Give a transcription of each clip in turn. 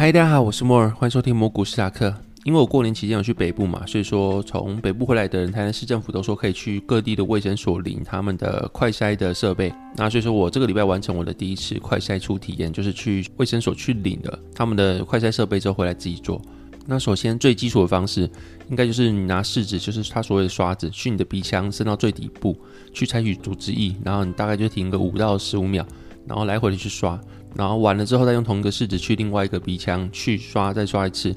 嗨，大家好，我是莫尔，欢迎收听蘑菇史塔克。因为我过年期间有去北部嘛，所以说从北部回来的人，台南市政府都说可以去各地的卫生所领他们的快筛的设备。那所以说我这个礼拜完成我的第一次快筛初体验，就是去卫生所去领了他们的快筛设备之后回来自己做。那首先最基础的方式，应该就是你拿试纸，就是他所谓的刷子，去你的鼻腔伸到最底部去采取组织液，然后你大概就停个五到十五秒，然后来回的去刷。然后完了之后，再用同一个试纸去另外一个鼻腔去刷，再刷一次。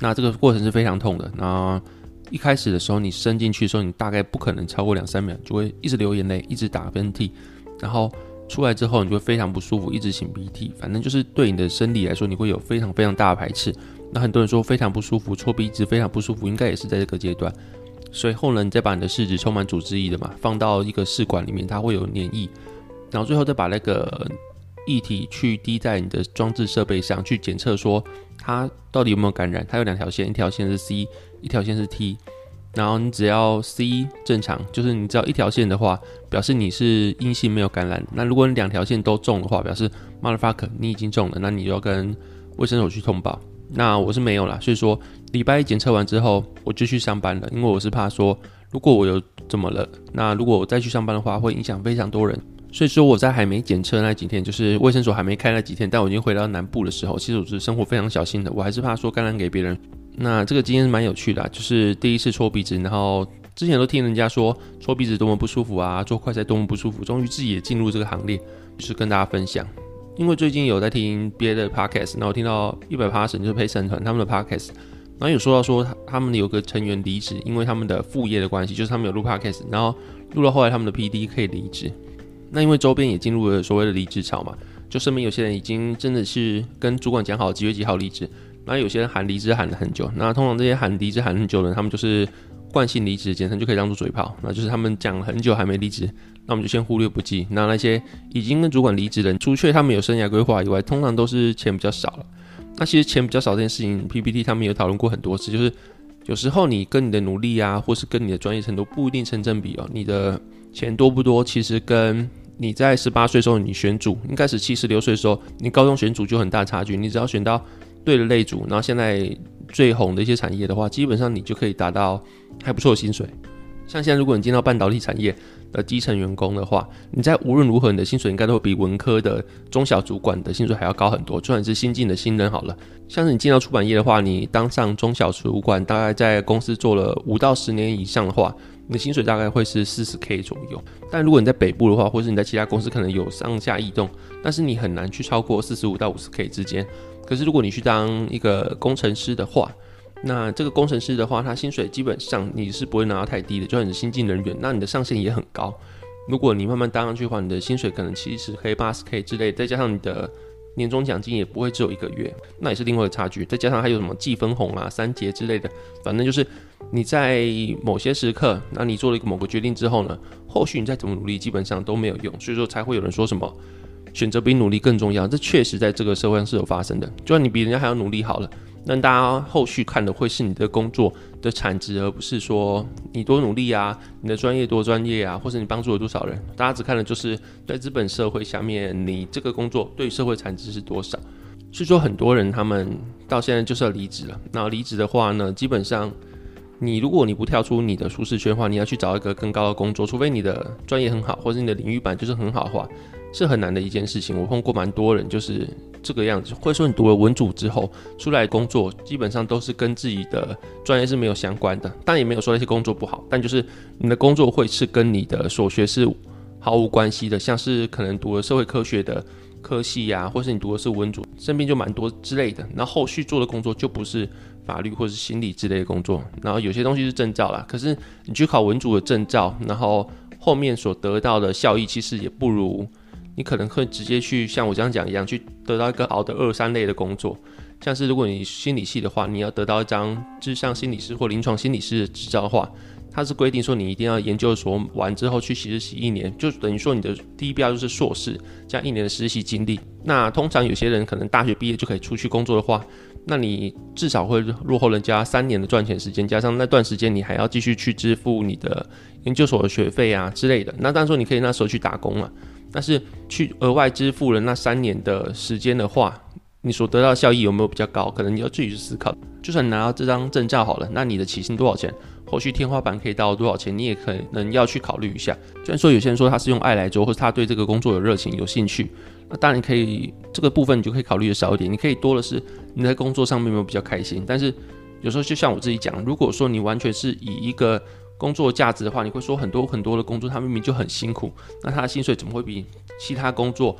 那这个过程是非常痛的。那一开始的时候，你伸进去的时候，你大概不可能超过两三秒，就会一直流眼泪，一直打喷嚏。然后出来之后，你就会非常不舒服，一直擤鼻涕。反正就是对你的生理来说，你会有非常非常大的排斥。那很多人说非常不舒服，搓鼻子非常不舒服，应该也是在这个阶段。随后呢，你再把你的试纸充满组织液的嘛，放到一个试管里面，它会有粘液。然后最后再把那个。液体去滴在你的装置设备上去检测，说它到底有没有感染。它有两条线，一条线是 C，一条线是 T。然后你只要 C 正常，就是你只要一条线的话，表示你是阴性没有感染。那如果你两条线都中的话，表示 motherfucker 你已经中了，那你就要跟卫生所去通报。那我是没有啦，所以说礼拜一检测完之后我就去上班了，因为我是怕说如果我有怎么了，那如果我再去上班的话，会影响非常多人。所以说我在还没检测那几天，就是卫生所还没开那几天，但我已经回到南部的时候，其实我是生活非常小心的，我还是怕说感染给别人。那这个经验是蛮有趣的啊，就是第一次搓鼻子，然后之前都听人家说搓鼻子多么不舒服啊，做快筛多么不舒服，终于自己也进入这个行列，就是跟大家分享。因为最近有在听别的 podcast，然后听到一百 Passion 就是陪审团他们的 podcast，然后有说到说他们有个成员离职，因为他们的副业的关系，就是他们有录 podcast，然后录到后来他们的 PD 可以离职。那因为周边也进入了所谓的离职潮嘛，就说明有些人已经真的是跟主管讲好几月几号离职，那有些人喊离职喊了很久，那通常这些喊离职喊很久的人，他们就是惯性离职，简称就可以当做嘴炮，那就是他们讲了很久还没离职，那我们就先忽略不计。那那些已经跟主管离职的人，除却他们有生涯规划以外，通常都是钱比较少了。那其实钱比较少这件事情，PPT 他们有讨论过很多次，就是有时候你跟你的努力啊，或是跟你的专业程度不一定成正比哦，你的钱多不多，其实跟你在十八岁时候，你选组应该是七十六岁的时候，你高中选组就很大差距。你只要选到对的类组，然后现在最红的一些产业的话，基本上你就可以达到还不错的薪水。像现在，如果你进到半导体产业的基层员工的话，你在无论如何你的薪水应该都会比文科的中小主管的薪水还要高很多。就算是新进的新人好了，像是你进到出版业的话，你当上中小主管，大概在公司做了五到十年以上的话，你的薪水大概会是四十 K 左右。但如果你在北部的话，或是你在其他公司可能有上下异动，但是你很难去超过四十五到五十 K 之间。可是如果你去当一个工程师的话，那这个工程师的话，他薪水基本上你是不会拿到太低的，就算你是新进人员，那你的上限也很高。如果你慢慢当上去的话，你的薪水可能七十 K、八十 K 之类，再加上你的年终奖金也不会只有一个月，那也是另外的差距。再加上还有什么季分红啊、三节之类的，反正就是你在某些时刻，那你做了一个某个决定之后呢，后续你再怎么努力，基本上都没有用。所以说才会有人说什么选择比努力更重要，这确实在这个社会上是有发生的。就算你比人家还要努力好了。那大家后续看的会是你的工作的产值，而不是说你多努力啊，你的专业多专业啊，或是你帮助了多少人。大家只看的就是在资本社会下面，你这个工作对社会产值是多少。所以说，很多人他们到现在就是要离职了。那离职的话呢，基本上你如果你不跳出你的舒适圈的话，你要去找一个更高的工作，除非你的专业很好，或者你的领域版就是很好的话，是很难的一件事情。我碰过蛮多人就是。这个样子，或者说你读了文组之后出来工作，基本上都是跟自己的专业是没有相关的。但也没有说那些工作不好，但就是你的工作会是跟你的所学是毫无关系的。像是可能读了社会科学的科系呀、或是你读的是文组，身边就蛮多之类的。然后后续做的工作就不是法律或是心理之类的工作。然后有些东西是证照啦，可是你去考文组的证照，然后后面所得到的效益其实也不如。你可能会直接去像我这样讲一样，去得到一个好的二三类的工作，像是如果你心理系的话，你要得到一张咨商心理师或临床心理师的执照的话，它是规定说你一定要研究所完之后去实习一年，就等于说你的第一标就是硕士加一年的实习经历。那通常有些人可能大学毕业就可以出去工作的话，那你至少会落后人家三年的赚钱时间，加上那段时间你还要继续去支付你的研究所的学费啊之类的。那当然说你可以那时候去打工了。但是去额外支付了那三年的时间的话，你所得到的效益有没有比较高？可能你要自己去思考。就算你拿到这张证照好了，那你的起薪多少钱？后续天花板可以到多少钱？你也可能要去考虑一下。虽然说有些人说他是用爱来做，或是他对这个工作有热情、有兴趣，那当然可以这个部分你就可以考虑的少一点。你可以多的是你在工作上面有没有比较开心。但是有时候就像我自己讲，如果说你完全是以一个工作价值的话，你会说很多很多的工作，他明明就很辛苦，那他的薪水怎么会比其他工作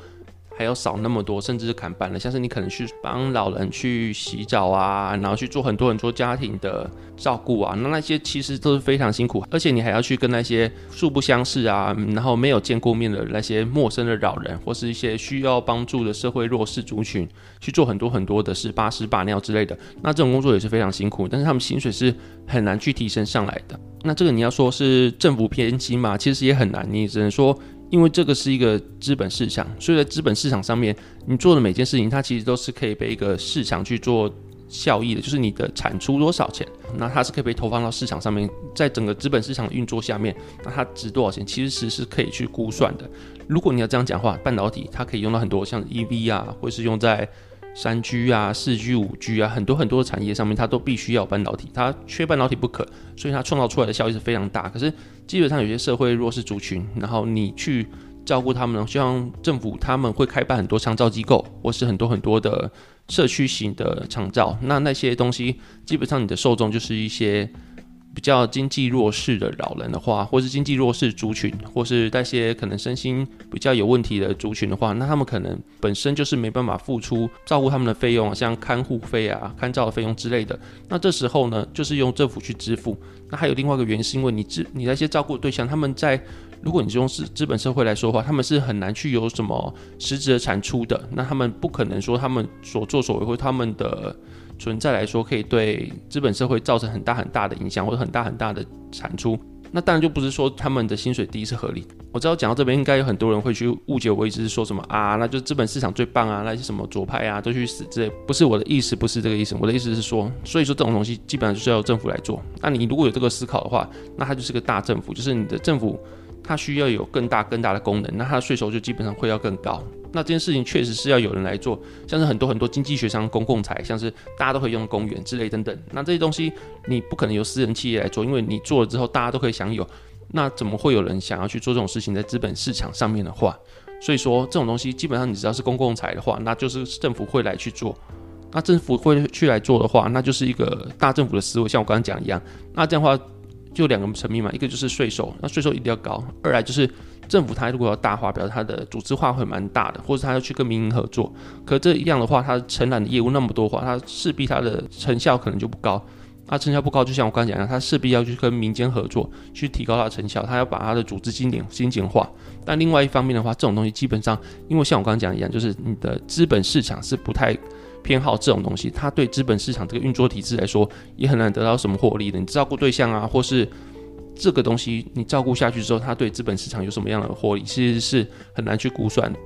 还要少那么多，甚至是砍半了。像是你可能去帮老人去洗澡啊，然后去做很多很多家庭的照顾啊，那那些其实都是非常辛苦，而且你还要去跟那些素不相识啊，然后没有见过面的那些陌生的老人，或是一些需要帮助的社会弱势族群，去做很多很多的事，把屎把尿之类的。那这种工作也是非常辛苦，但是他们薪水是很难去提升上来的。那这个你要说是政府偏心嘛，其实也很难，你只能说。因为这个是一个资本市场，所以在资本市场上面，你做的每件事情，它其实都是可以被一个市场去做效益的，就是你的产出多少钱，那它是可以被投放到市场上面，在整个资本市场的运作下面，那它值多少钱，其实是可以去估算的。如果你要这样讲话，半导体它可以用到很多，像 EV 啊，或是用在。三 G 啊，四 G、五 G 啊，很多很多的产业上面，它都必须要有半导体，它缺半导体不可，所以它创造出来的效益是非常大。可是基本上有些社会弱势族群，然后你去照顾他们呢，就像政府他们会开办很多长照机构，或是很多很多的社区型的长照，那那些东西基本上你的受众就是一些。比较经济弱势的老人的话，或是经济弱势族群，或是那些可能身心比较有问题的族群的话，那他们可能本身就是没办法付出照顾他们的费用，像看护费啊、看照的费用之类的。那这时候呢，就是用政府去支付。那还有另外一个原因，是因为你支你那些照顾对象，他们在如果你是用资资本社会来说的话，他们是很难去有什么实质的产出的。那他们不可能说他们所作所为或他们的。存在来说，可以对资本社会造成很大很大的影响，或者很大很大的产出。那当然就不是说他们的薪水低是合理。我知道讲到这边，应该有很多人会去误解我，一直是说什么啊，那就资本市场最棒啊，那些什么左派啊都去死之类。不是我的意思，不是这个意思。我的意思是说，所以说这种东西基本上就是要政府来做。那你如果有这个思考的话，那它就是个大政府，就是你的政府它需要有更大更大的功能，那它的税收就基本上会要更高。那这件事情确实是要有人来做，像是很多很多经济学上公共财，像是大家都可以用公园之类等等。那这些东西你不可能由私人企业来做，因为你做了之后大家都可以享有。那怎么会有人想要去做这种事情在资本市场上面的话？所以说这种东西基本上你只要是公共财的话，那就是政府会来去做。那政府会去来做的话，那就是一个大政府的思维，像我刚刚讲一样。那这样的话就两个层面嘛，一个就是税收，那税收一定要高；二来就是。政府它如果要大化，表示它的组织化会蛮大的，或者它要去跟民营合作。可这一样的话，它承揽的业务那么多话，它势必它的成效可能就不高。它成效不高，就像我刚才讲的，它势必要去跟民间合作，去提高它的成效。它要把它的组织精简精简化。但另外一方面的话，这种东西基本上，因为像我刚刚讲一样，就是你的资本市场是不太偏好这种东西。它对资本市场这个运作体制来说，也很难得到什么获利的。你照顾对象啊，或是。这个东西你照顾下去之后，它对资本市场有什么样的获利，其实是很难去估算的。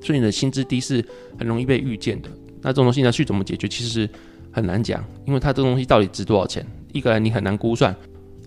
所以你的薪资低是很容易被预见的。那这种东西呢，去怎么解决，其实很难讲，因为它这个东西到底值多少钱，一个来你很难估算，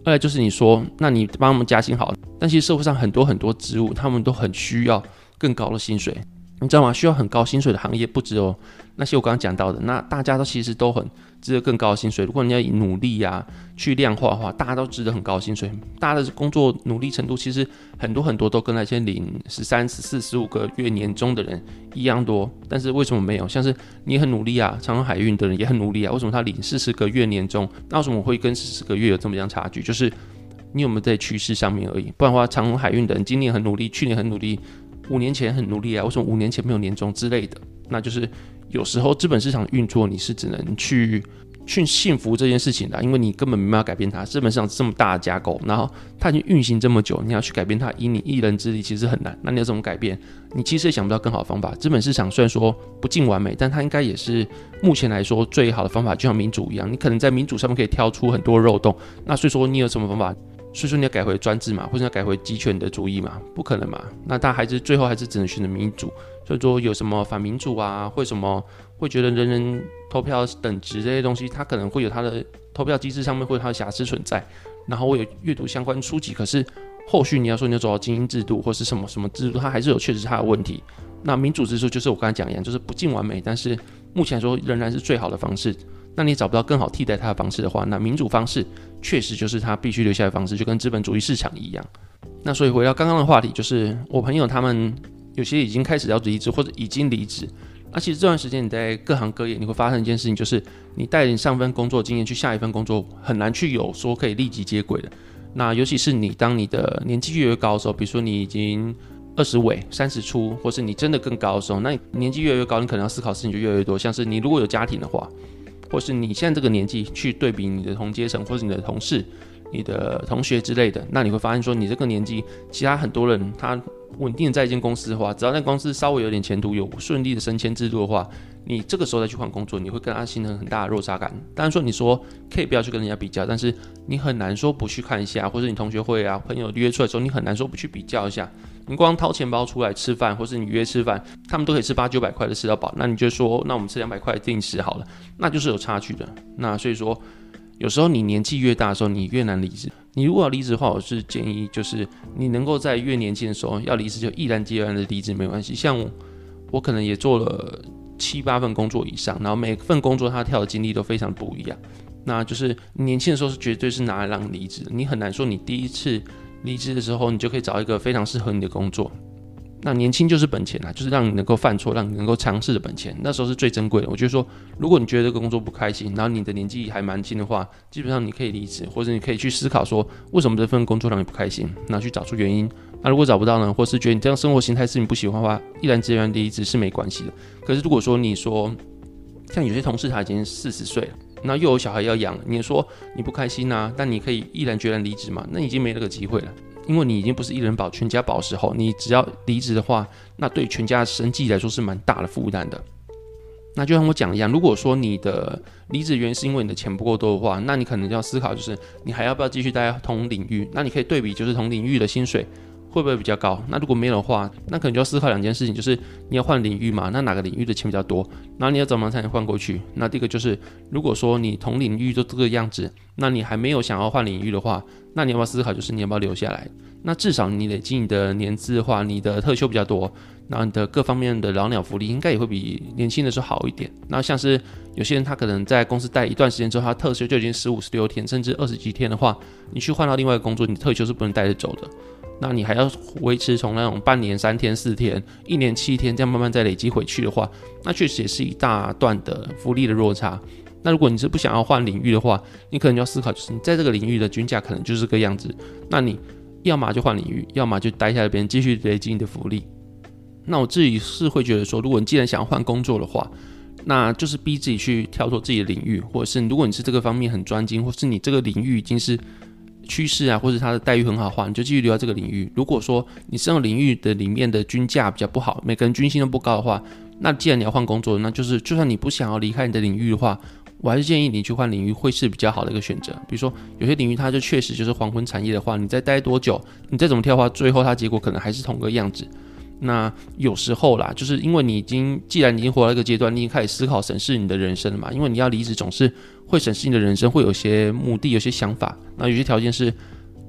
二来就是你说，那你帮他们加薪好，但其实社会上很多很多职务，他们都很需要更高的薪水。你知道吗？需要很高薪水的行业不只有那些我刚刚讲到的，那大家都其实都很值得更高的薪水。如果你要以努力呀、啊、去量化的话，大家都值得很高薪水。大家的工作努力程度其实很多很多都跟那些领十三、十四、十五个月年终的人一样多。但是为什么没有？像是你很努力啊，长荣海运的人也很努力啊，为什么他领四十个月年终？那为什么会跟四十个月有这么样差距？就是你有没有在趋势上面而已。不然的话，长荣海运的人今年很努力，去年很努力。五年前很努力啊，为什么五年前没有年终之类的？那就是有时候资本市场运作，你是只能去去信服这件事情的，因为你根本没办法改变它。资本市场这么大的架构，然后它已经运行这么久，你要去改变它，以你一人之力其实很难。那你要怎么改变？你其实也想不到更好的方法。资本市场虽然说不尽完美，但它应该也是目前来说最好的方法，就像民主一样，你可能在民主上面可以挑出很多漏洞。那所以说，你有什么方法？所以说你要改回专制嘛，或者要改回集权的主义嘛？不可能嘛？那他还是最后还是只能选择民主。所以说有什么反民主啊，或什么会觉得人人投票等值这些东西，他可能会有他的投票机制上面会有他的瑕疵存在。然后我有阅读相关书籍，可是后续你要说你要走到精英制度或是什么什么制度，它还是有确实它的问题。那民主制度就是我刚才讲一样，就是不尽完美，但是目前来说仍然是最好的方式。那你找不到更好替代它的方式的话，那民主方式确实就是他必须留下的方式，就跟资本主义市场一样。那所以回到刚刚的话题，就是我朋友他们有些已经开始要离职，或者已经离职。那其实这段时间你在各行各业，你会发生一件事情，就是你带领上份工作经验去下一份工作，很难去有说可以立即接轨的。那尤其是你当你的年纪越来越高的时候，比如说你已经二十尾、三十出，或是你真的更高的时候，那你年纪越来越高，你可能要思考事情就越来越多。像是你如果有家庭的话，或是你现在这个年纪去对比你的同阶层，或是你的同事、你的同学之类的，那你会发现说，你这个年纪，其他很多人他。稳定在一间公司的话，只要那公司稍微有点前途，有顺利的升迁制度的话，你这个时候再去换工作，你会跟他形成很大的落差感。当然说你说可以不要去跟人家比较，但是你很难说不去看一下，或者你同学会啊、朋友约出来的时候，你很难说不去比较一下。你光掏钱包出来吃饭，或是你约吃饭，他们都可以吃八九百块的吃到饱，那你就说，那我们吃两百块定时好了，那就是有差距的。那所以说。有时候你年纪越大的时候，你越难离职。你如果要离职的话，我是建议就是你能够在越年轻的时候要离职，就毅然决然的离职没关系。像我，我可能也做了七八份工作以上，然后每份工作他跳的经历都非常不一样。那就是年轻的时候是绝对是拿来让你离职的，你很难说你第一次离职的时候，你就可以找一个非常适合你的工作。那年轻就是本钱啊，就是让你能够犯错，让你能够尝试的本钱，那时候是最珍贵的。我就说，如果你觉得这个工作不开心，然后你的年纪还蛮轻的话，基本上你可以离职，或者你可以去思考说，为什么这份工作让你不开心，然后去找出原因。那如果找不到呢，或是觉得你这样生活形态是你不喜欢的话，毅然决然离职是没关系的。可是如果说你说，像有些同事他已经四十岁了，那又有小孩要养，你说你不开心啊，但你可以毅然决然离职嘛，那已经没那个机会了。因为你已经不是一人保全家保时候，你只要离职的话，那对全家生计来说是蛮大的负担的。那就像我讲一样，如果说你的离职原因是因为你的钱不够多的话，那你可能就要思考，就是你还要不要继续待同领域？那你可以对比，就是同领域的薪水。会不会比较高？那如果没有的话，那可能就要思考两件事情，就是你要换领域嘛，那哪个领域的钱比较多？然后你要怎么才能换过去？那第一个就是，如果说你同领域都这个样子，那你还没有想要换领域的话，那你要不要思考，就是你要不要留下来？那至少你累积你的年资的话，你的特休比较多，然后你的各方面的老鸟福利应该也会比年轻的时候好一点。那像是有些人他可能在公司待一段时间之后，他特休就已经十五、十六天，甚至二十几天的话，你去换到另外一个工作，你特休是不能带着走的。那你还要维持从那种半年三天四天、一年七天这样慢慢再累积回去的话，那确实也是一大段的福利的落差。那如果你是不想要换领域的话，你可能就要思考，就是你在这个领域的均价可能就是这个样子。那你要么就换领域，要么就待在那边继续累积你的福利。那我自己是会觉得说，如果你既然想要换工作的话，那就是逼自己去跳脱自己的领域，或者是如果你是这个方面很专精，或是你这个领域已经是。趋势啊，或者他的待遇很好的话，你就继续留在这个领域。如果说你这个领域的里面的均价比较不好，每个人均薪都不高的话，那既然你要换工作，那就是就算你不想要离开你的领域的话，我还是建议你去换领域会是比较好的一个选择。比如说有些领域它就确实就是黄昏产业的话，你再待多久，你再怎么跳的话，最后它结果可能还是同个样子。那有时候啦，就是因为你已经既然已经活到一个阶段，你已经开始思考审视你的人生了嘛。因为你要离职，总是会审视你的人生，会有些目的，有些想法。那有些条件是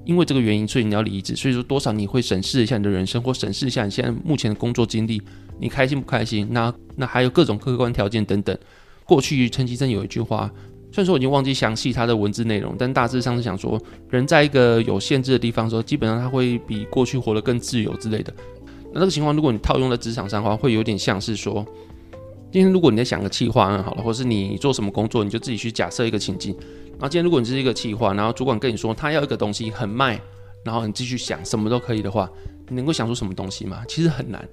因为这个原因，所以你要离职。所以说多少你会审视一下你的人生，或审视一下你现在目前的工作经历，你开心不开心？那那还有各种客观条件等等。过去陈其贞有一句话，虽然说我已经忘记详细它的文字内容，但大致上是想说，人在一个有限制的地方的时候，基本上他会比过去活得更自由之类的。那这个情况，如果你套用在职场上的话，会有点像是说，今天如果你在想个企划案好了，或是你做什么工作，你就自己去假设一个情境。然后今天如果你是一个企划，然后主管跟你说他要一个东西很卖，然后你继续想什么都可以的话，你能够想出什么东西吗？其实很难，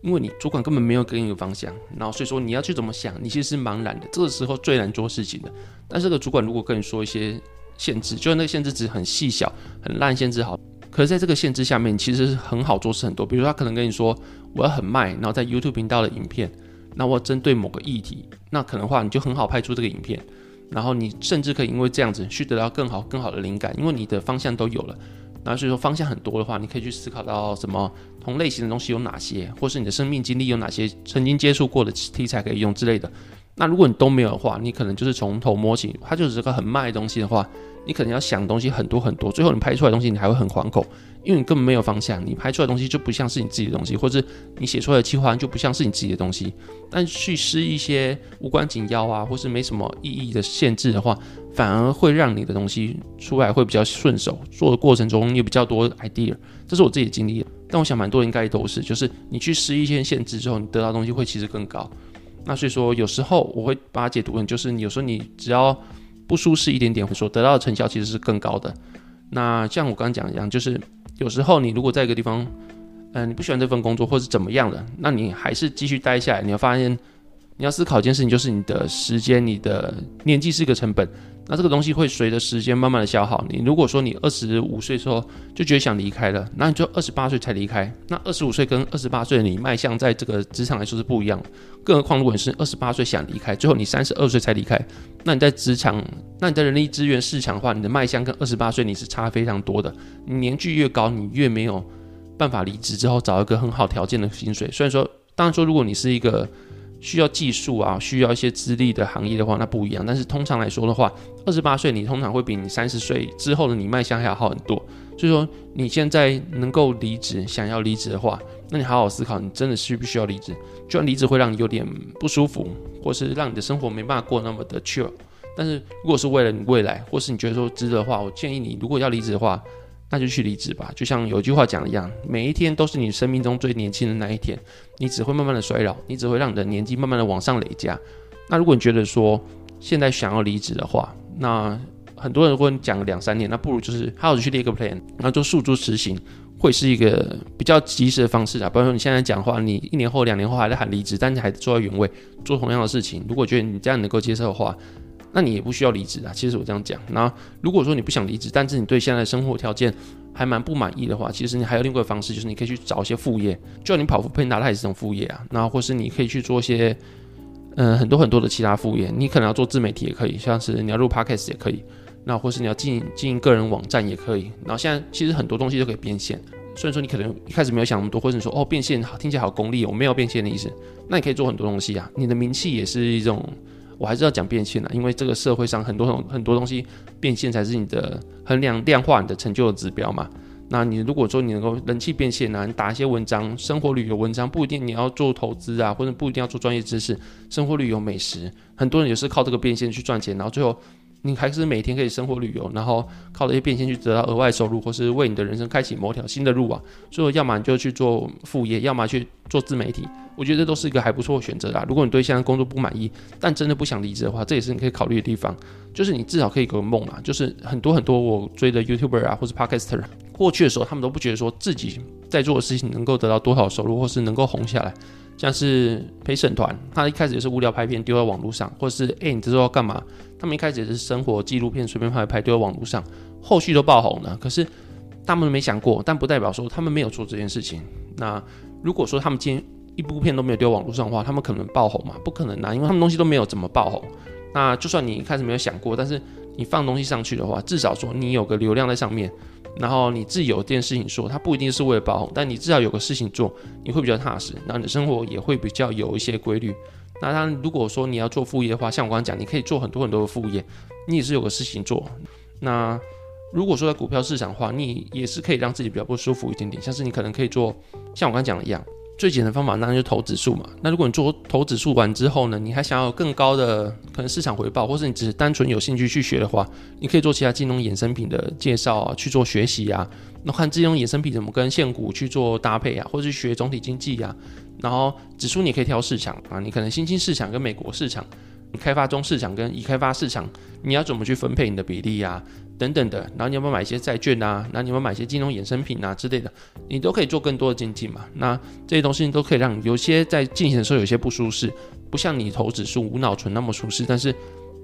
因为你主管根本没有给你一个方向，然后所以说你要去怎么想，你其实是茫然的。这个时候最难做事情的。但是这个主管如果跟你说一些限制，就是那个限制值很细小、很烂限制好。可是，在这个限制下面，其实很好做事很多。比如，他可能跟你说，我要很卖，然后在 YouTube 频道的影片，那我针对某个议题，那可能话你就很好拍出这个影片，然后你甚至可以因为这样子去得到更好、更好的灵感，因为你的方向都有了。那所以说方向很多的话，你可以去思考到什么同类型的东西有哪些，或是你的生命经历有哪些，曾经接触过的题材可以用之类的。那如果你都没有的话，你可能就是从头摸起，它就是个很慢的东西的话，你可能要想东西很多很多，最后你拍出来的东西你还会很惶恐，因为你根本没有方向，你拍出来的东西就不像是你自己的东西，或者你写出来的计划就不像是你自己的东西。但去施一些无关紧要啊，或是没什么意义的限制的话，反而会让你的东西出来会比较顺手，做的过程中也比较多 idea。这是我自己的经历，但我想蛮多人应该都是，就是你去施一些限制之后，你得到东西会其实更高。那所以说，有时候我会把它解读成，就是你有时候你只要不舒适一点点，所得到的成效其实是更高的。那像我刚刚讲一样，就是有时候你如果在一个地方，嗯、你不喜欢这份工作或是怎么样的，那你还是继续待下来，你要发现，你要思考一件事情，就是你的时间、你的年纪是一个成本。那这个东西会随着时间慢慢的消耗。你如果说你二十五岁时候就觉得想离开了，那你就二十八岁才离开。那二十五岁跟二十八岁的你迈向在这个职场来说是不一样的。更何况如果你是二十八岁想离开，最后你三十二岁才离开，那你在职场，那你在人力资源市场的话，你的迈向跟二十八岁你是差非常多的。你年纪越高，你越没有办法离职之后找一个很好条件的薪水。虽然说，当然说，如果你是一个需要技术啊，需要一些资历的行业的话，那不一样。但是通常来说的话，二十八岁你通常会比你三十岁之后的你卖相还要好很多。所以说你现在能够离职，想要离职的话，那你好好思考，你真的需不需要离职？就算离职会让你有点不舒服，或是让你的生活没办法过那么的 chill，但是如果是为了你未来，或是你觉得说值得的话，我建议你如果要离职的话。那就去离职吧，就像有句话讲的一样，每一天都是你生命中最年轻的那一天，你只会慢慢的衰老，你只会让你的年纪慢慢的往上累加。那如果你觉得说现在想要离职的话，那很多人会讲两三年，那不如就是好好去列个 plan，然后就诉诸实行，会是一个比较及时的方式啊。不然说你现在讲话，你一年后、两年后还在喊离职，但是还坐在原位做同样的事情，如果觉得你这样能够接受的话。那你也不需要离职啊。其实我这样讲，那如果说你不想离职，但是你对现在的生活条件还蛮不满意的话，其实你还有另外一个方式，就是你可以去找一些副业。就像你跑 foodpanda，它也是种副业啊。那或是你可以去做一些，嗯，很多很多的其他副业。你可能要做自媒体也可以，像是你要录 podcast 也可以。那或是你要经营经营个人网站也可以。然后现在其实很多东西都可以变现。虽然说你可能一开始没有想那么多，或者你说哦变现好听起来好功利，我没有变现的意思。那你可以做很多东西啊。你的名气也是一种。我还是要讲变现的，因为这个社会上很多很很多东西变现才是你的衡量量化你的成就的指标嘛。那你如果说你能够人气变现啊，你打一些文章，生活旅游文章，不一定你要做投资啊，或者不一定要做专业知识，生活旅游美食，很多人也是靠这个变现去赚钱，然后最后。你还是每天可以生活旅游，然后靠这些变现去得到额外收入，或是为你的人生开启某条新的路啊。所以，要么你就去做副业，要么去做自媒体。我觉得这都是一个还不错的选择啦。如果你对现在工作不满意，但真的不想离职的话，这也是你可以考虑的地方。就是你至少可以有个梦嘛。就是很多很多我追的 YouTuber 啊，或是 Podcaster，过去的时候他们都不觉得说自己在做的事情能够得到多少收入，或是能够红下来。像是陪审团，他一开始也是无聊拍片丢在网络上，或者是哎、你这是要干嘛？他们一开始也是生活纪录片随便拍拍丢在网络上，后续都爆红了。可是他们没想过，但不代表说他们没有做这件事情。那如果说他们今天一部片都没有丢网络上的话，他们可能爆红吗？不可能啊，因为他们东西都没有怎么爆红。那就算你一开始没有想过，但是你放东西上去的话，至少说你有个流量在上面。然后你自己有件事情做，它不一定是为了爆红，但你至少有个事情做，你会比较踏实，那你的生活也会比较有一些规律。那当然，如果说你要做副业的话，像我刚刚讲，你可以做很多很多的副业，你也是有个事情做。那如果说在股票市场的话，你也是可以让自己比较不舒服一点点，像是你可能可以做像我刚刚讲的一样。最简单的方法当然就投指数嘛。那如果你做投指数完之后呢，你还想要更高的可能市场回报，或是你只是单纯有兴趣去学的话，你可以做其他金融衍生品的介绍啊，去做学习啊。那看金融衍生品怎么跟现股去做搭配啊，或是学总体经济啊。然后指数你可以挑市场啊，你可能新兴市场跟美国市场，开发中市场跟已开发市场，你要怎么去分配你的比例啊？等等的，然后你要不要买一些债券啊？然后你要不要买一些金融衍生品啊之类的，你都可以做更多的经济嘛。那这些东西都可以让有些在进行的时候有些不舒适，不像你投指数无脑存那么舒适，但是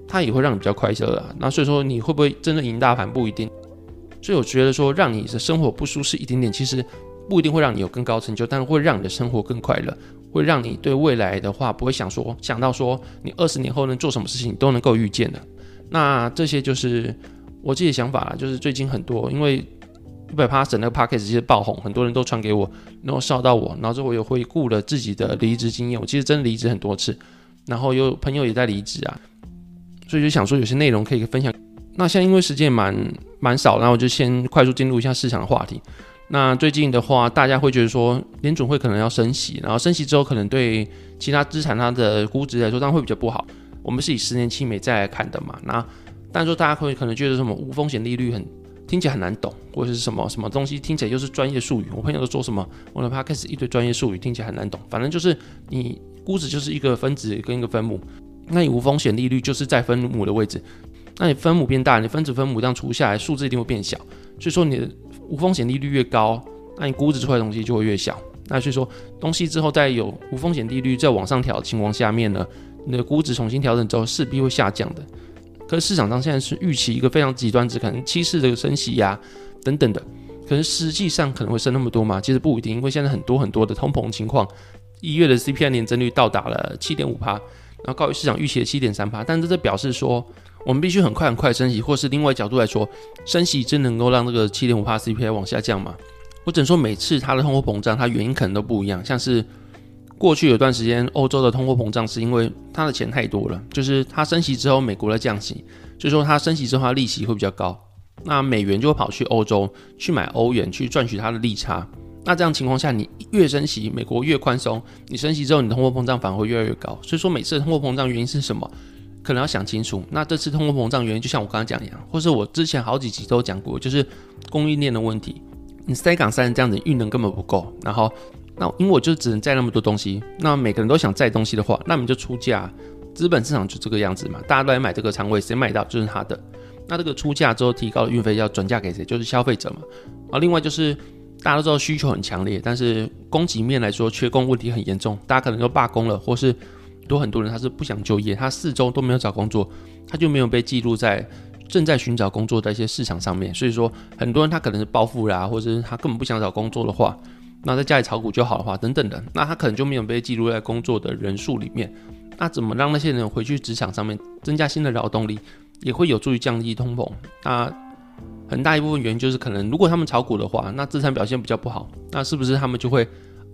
它也会让你比较快乐啊。那所以说你会不会真的赢大盘不一定。所以我觉得说让你的生活不舒适一点点，其实不一定会让你有更高成就，但是会让你的生活更快乐，会让你对未来的话不会想说想到说你二十年后能做什么事情都能够预见的。那这些就是。我自己的想法，就是最近很多，因为一百趴省那个 Podcast 其实爆红，很多人都传给我，然后烧到我，然后之后我又回顾了自己的离职经验。我其实真离职很多次，然后有朋友也在离职啊，所以就想说有些内容可以分享。那现在因为时间蛮蛮少，然后我就先快速进入一下市场的话题。那最近的话，大家会觉得说联准会可能要升息，然后升息之后可能对其他资产它的估值来说，当然会比较不好。我们是以十年期美债来看的嘛。那但是说大家会可能觉得什么无风险利率很听起来很难懂，或者是什么什么东西听起来又是专业术语。我朋友都说什么我的 podcast 一堆专业术语听起来很难懂。反正就是你估值就是一个分子跟一个分母，那你无风险利率就是在分母的位置。那你分母变大，你分子分母这样除下来，数字一定会变小。所以说你的无风险利率越高，那你估值出来的东西就会越小。那所以说东西之后再有无风险利率再往上调的情况下面呢，你的估值重新调整之后势必会下降的。可是市场上现在是预期一个非常极端值，可能七次的升息呀、等等的。可是实际上可能会升那么多吗？其实不一定，因为现在很多很多的通膨情况，一月的 CPI 年增率到达了七点五趴，然后高于市场预期的七点三趴。但是这表示说。我们必须很快很快升息，或是另外角度来说，升息真能够让这个七点五帕 CPI 往下降吗？我只能说每次它的通货膨胀，它原因可能都不一样。像是过去有段时间，欧洲的通货膨胀是因为它的钱太多了，就是它升息之后，美国在降息，所以说它升息之后，它利息会比较高，那美元就会跑去欧洲去买欧元去赚取它的利差。那这样情况下，你越升息，美国越宽松，你升息之后，你的通货膨胀反而会越来越高。所以说每次通货膨胀原因是什么？可能要想清楚，那这次通货膨胀原因就像我刚刚讲一样，或是我之前好几集都讲过，就是供应链的问题。你塞港塞成这样子，运能根本不够。然后，那因为我就只能载那么多东西，那每个人都想载东西的话，那你就出价。资本市场就这个样子嘛，大家都来买这个仓位，谁买到就是他的。那这个出价之后提高的运费要转嫁给谁？就是消费者嘛。啊，另外就是大家都知道需求很强烈，但是供给面来说缺工问题很严重，大家可能都罢工了，或是。多很多人他是不想就业，他四周都没有找工作，他就没有被记录在正在寻找工作的一些市场上面。所以说，很多人他可能是暴富啦，或者是他根本不想找工作的话，那在家里炒股就好的话，等等的，那他可能就没有被记录在工作的人数里面。那怎么让那些人回去职场上面增加新的劳动力，也会有助于降低通膨。那很大一部分原因就是可能如果他们炒股的话，那资产表现比较不好，那是不是他们就会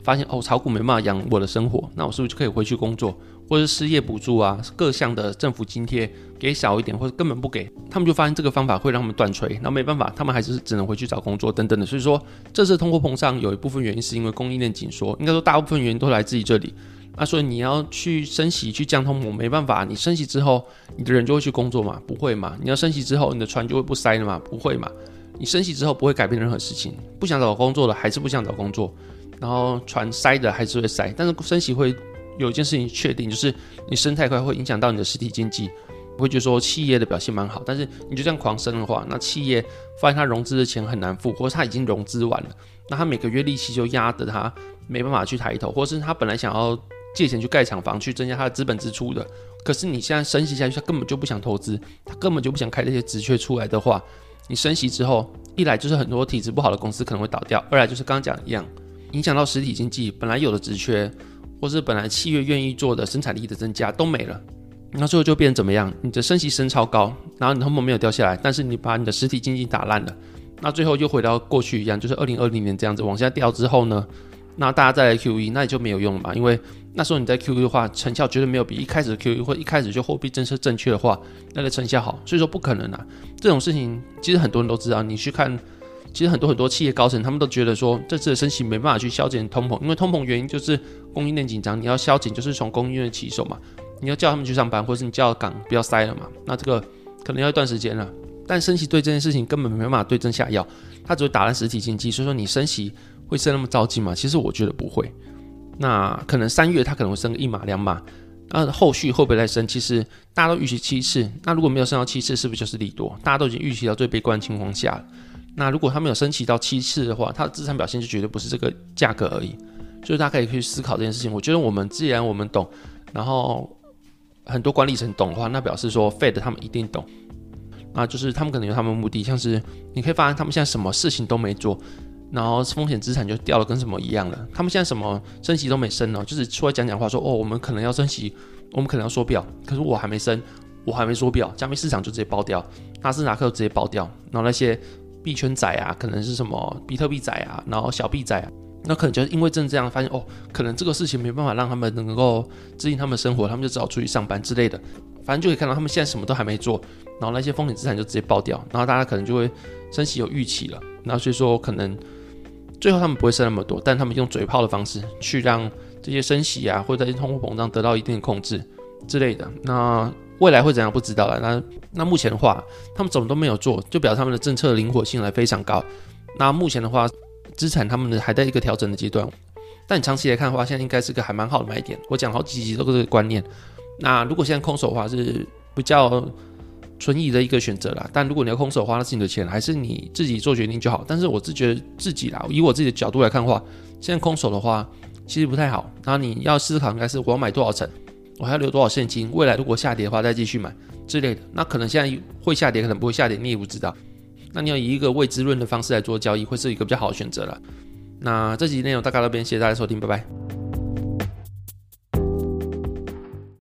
发现哦，炒股没办法养我的生活，那我是不是就可以回去工作？或者是失业补助啊，各项的政府津贴给少一点，或者根本不给，他们就发现这个方法会让他们断炊，那没办法，他们还是只能回去找工作等等的。所以说，这次通货膨胀有一部分原因是因为供应链紧缩，应该说大部分原因都来自于这里。那所以你要去升息去降通膨，没办法，你升息之后，你的人就会去工作嘛？不会嘛？你要升息之后，你的船就会不塞了嘛？不会嘛？你升息之后不会改变任何事情，不想找工作的还是不想找工作，然后船塞的还是会塞，但是升息会。有一件事情确定，就是你升太快会影响到你的实体经济。我会觉得说企业的表现蛮好，但是你就这样狂升的话，那企业发现他融资的钱很难付，或者他已经融资完了，那他每个月利息就压得他没办法去抬头，或是他本来想要借钱去盖厂房去增加他的资本支出的，可是你现在升息下去，他根本就不想投资，他根本就不想开这些职缺出来的话，你升息之后，一来就是很多体质不好的公司可能会倒掉，二来就是刚刚讲一样，影响到实体经济本来有的职缺。或是本来企业愿意做的生产力的增加都没了，那最后就变成怎么样？你的升息升超高，然后你通膨没有掉下来，但是你把你的实体经济打烂了，那最后又回到过去一样，就是二零二零年这样子往下掉之后呢，那大家再来 QE，那也就没有用了嘛，因为那时候你在 QE 的话，成效绝对没有比一开始的 QE 或一开始就货币政策正确的话那个成效好，所以说不可能啊，这种事情其实很多人都知道，你去看。其实很多很多企业高层，他们都觉得说，这次的升息没办法去削减通膨，因为通膨原因就是供应链紧张，你要削减就是从供应链起手嘛，你要叫他们去上班，或者是你叫岗不要塞了嘛，那这个可能要一段时间了。但升息对这件事情根本没办法对症下药，它只会打烂实体经济。所以说你升息会升那么着急吗？其实我觉得不会。那可能三月它可能会升个一码两码，那后续会不会再升？其实大家都预期七次，那如果没有升到七次，是不是就是利多？大家都已经预期到最悲观的情况下了。那如果它没有升级到七次的话，它的资产表现就绝对不是这个价格而已。就是大家可以去思考这件事情。我觉得我们既然我们懂，然后很多管理层懂的话，那表示说 Fed 他们一定懂。那就是他们可能有他们目的，像是你可以发现他们现在什么事情都没做，然后风险资产就掉了跟什么一样了。他们现在什么升息都没升哦，就是出来讲讲话说哦，我们可能要升息，我们可能要缩表，可是我还没升，我还没缩表，加密市场就直接爆掉，纳斯达克直接爆掉，然后那些。币圈仔啊，可能是什么比特币仔啊，然后小币仔啊，那可能就是因为正这样发现哦，可能这个事情没办法让他们能够支撑他们生活，他们就只好出去上班之类的。反正就可以看到他们现在什么都还没做，然后那些风险资产就直接爆掉，然后大家可能就会升息有预期了。那所以说可能最后他们不会升那么多，但他们用嘴炮的方式去让这些升息啊，或者这些通货膨胀得到一定的控制之类的。那未来会怎样不知道了。那那目前的话，他们怎么都没有做，就表示他们的政策灵活性来非常高。那目前的话，资产他们的还在一个调整的阶段，但你长期来看的话，现在应该是个还蛮好的买点。我讲好几集都是这个观念。那如果现在空手的话是比较存疑的一个选择啦，但如果你要空手的话，那是你的钱，还是你自己做决定就好。但是我是觉得自己啦，以我自己的角度来看的话，现在空手的话其实不太好。那你要思考应该是我要买多少层，我还要留多少现金，未来如果下跌的话再继续买之类的。那可能现在会下跌，可能不会下跌，你也不知道。那你要以一个未知论的方式来做交易，会是一个比较好的选择了。那这集内容大概到这边，谢谢大家收听，拜拜。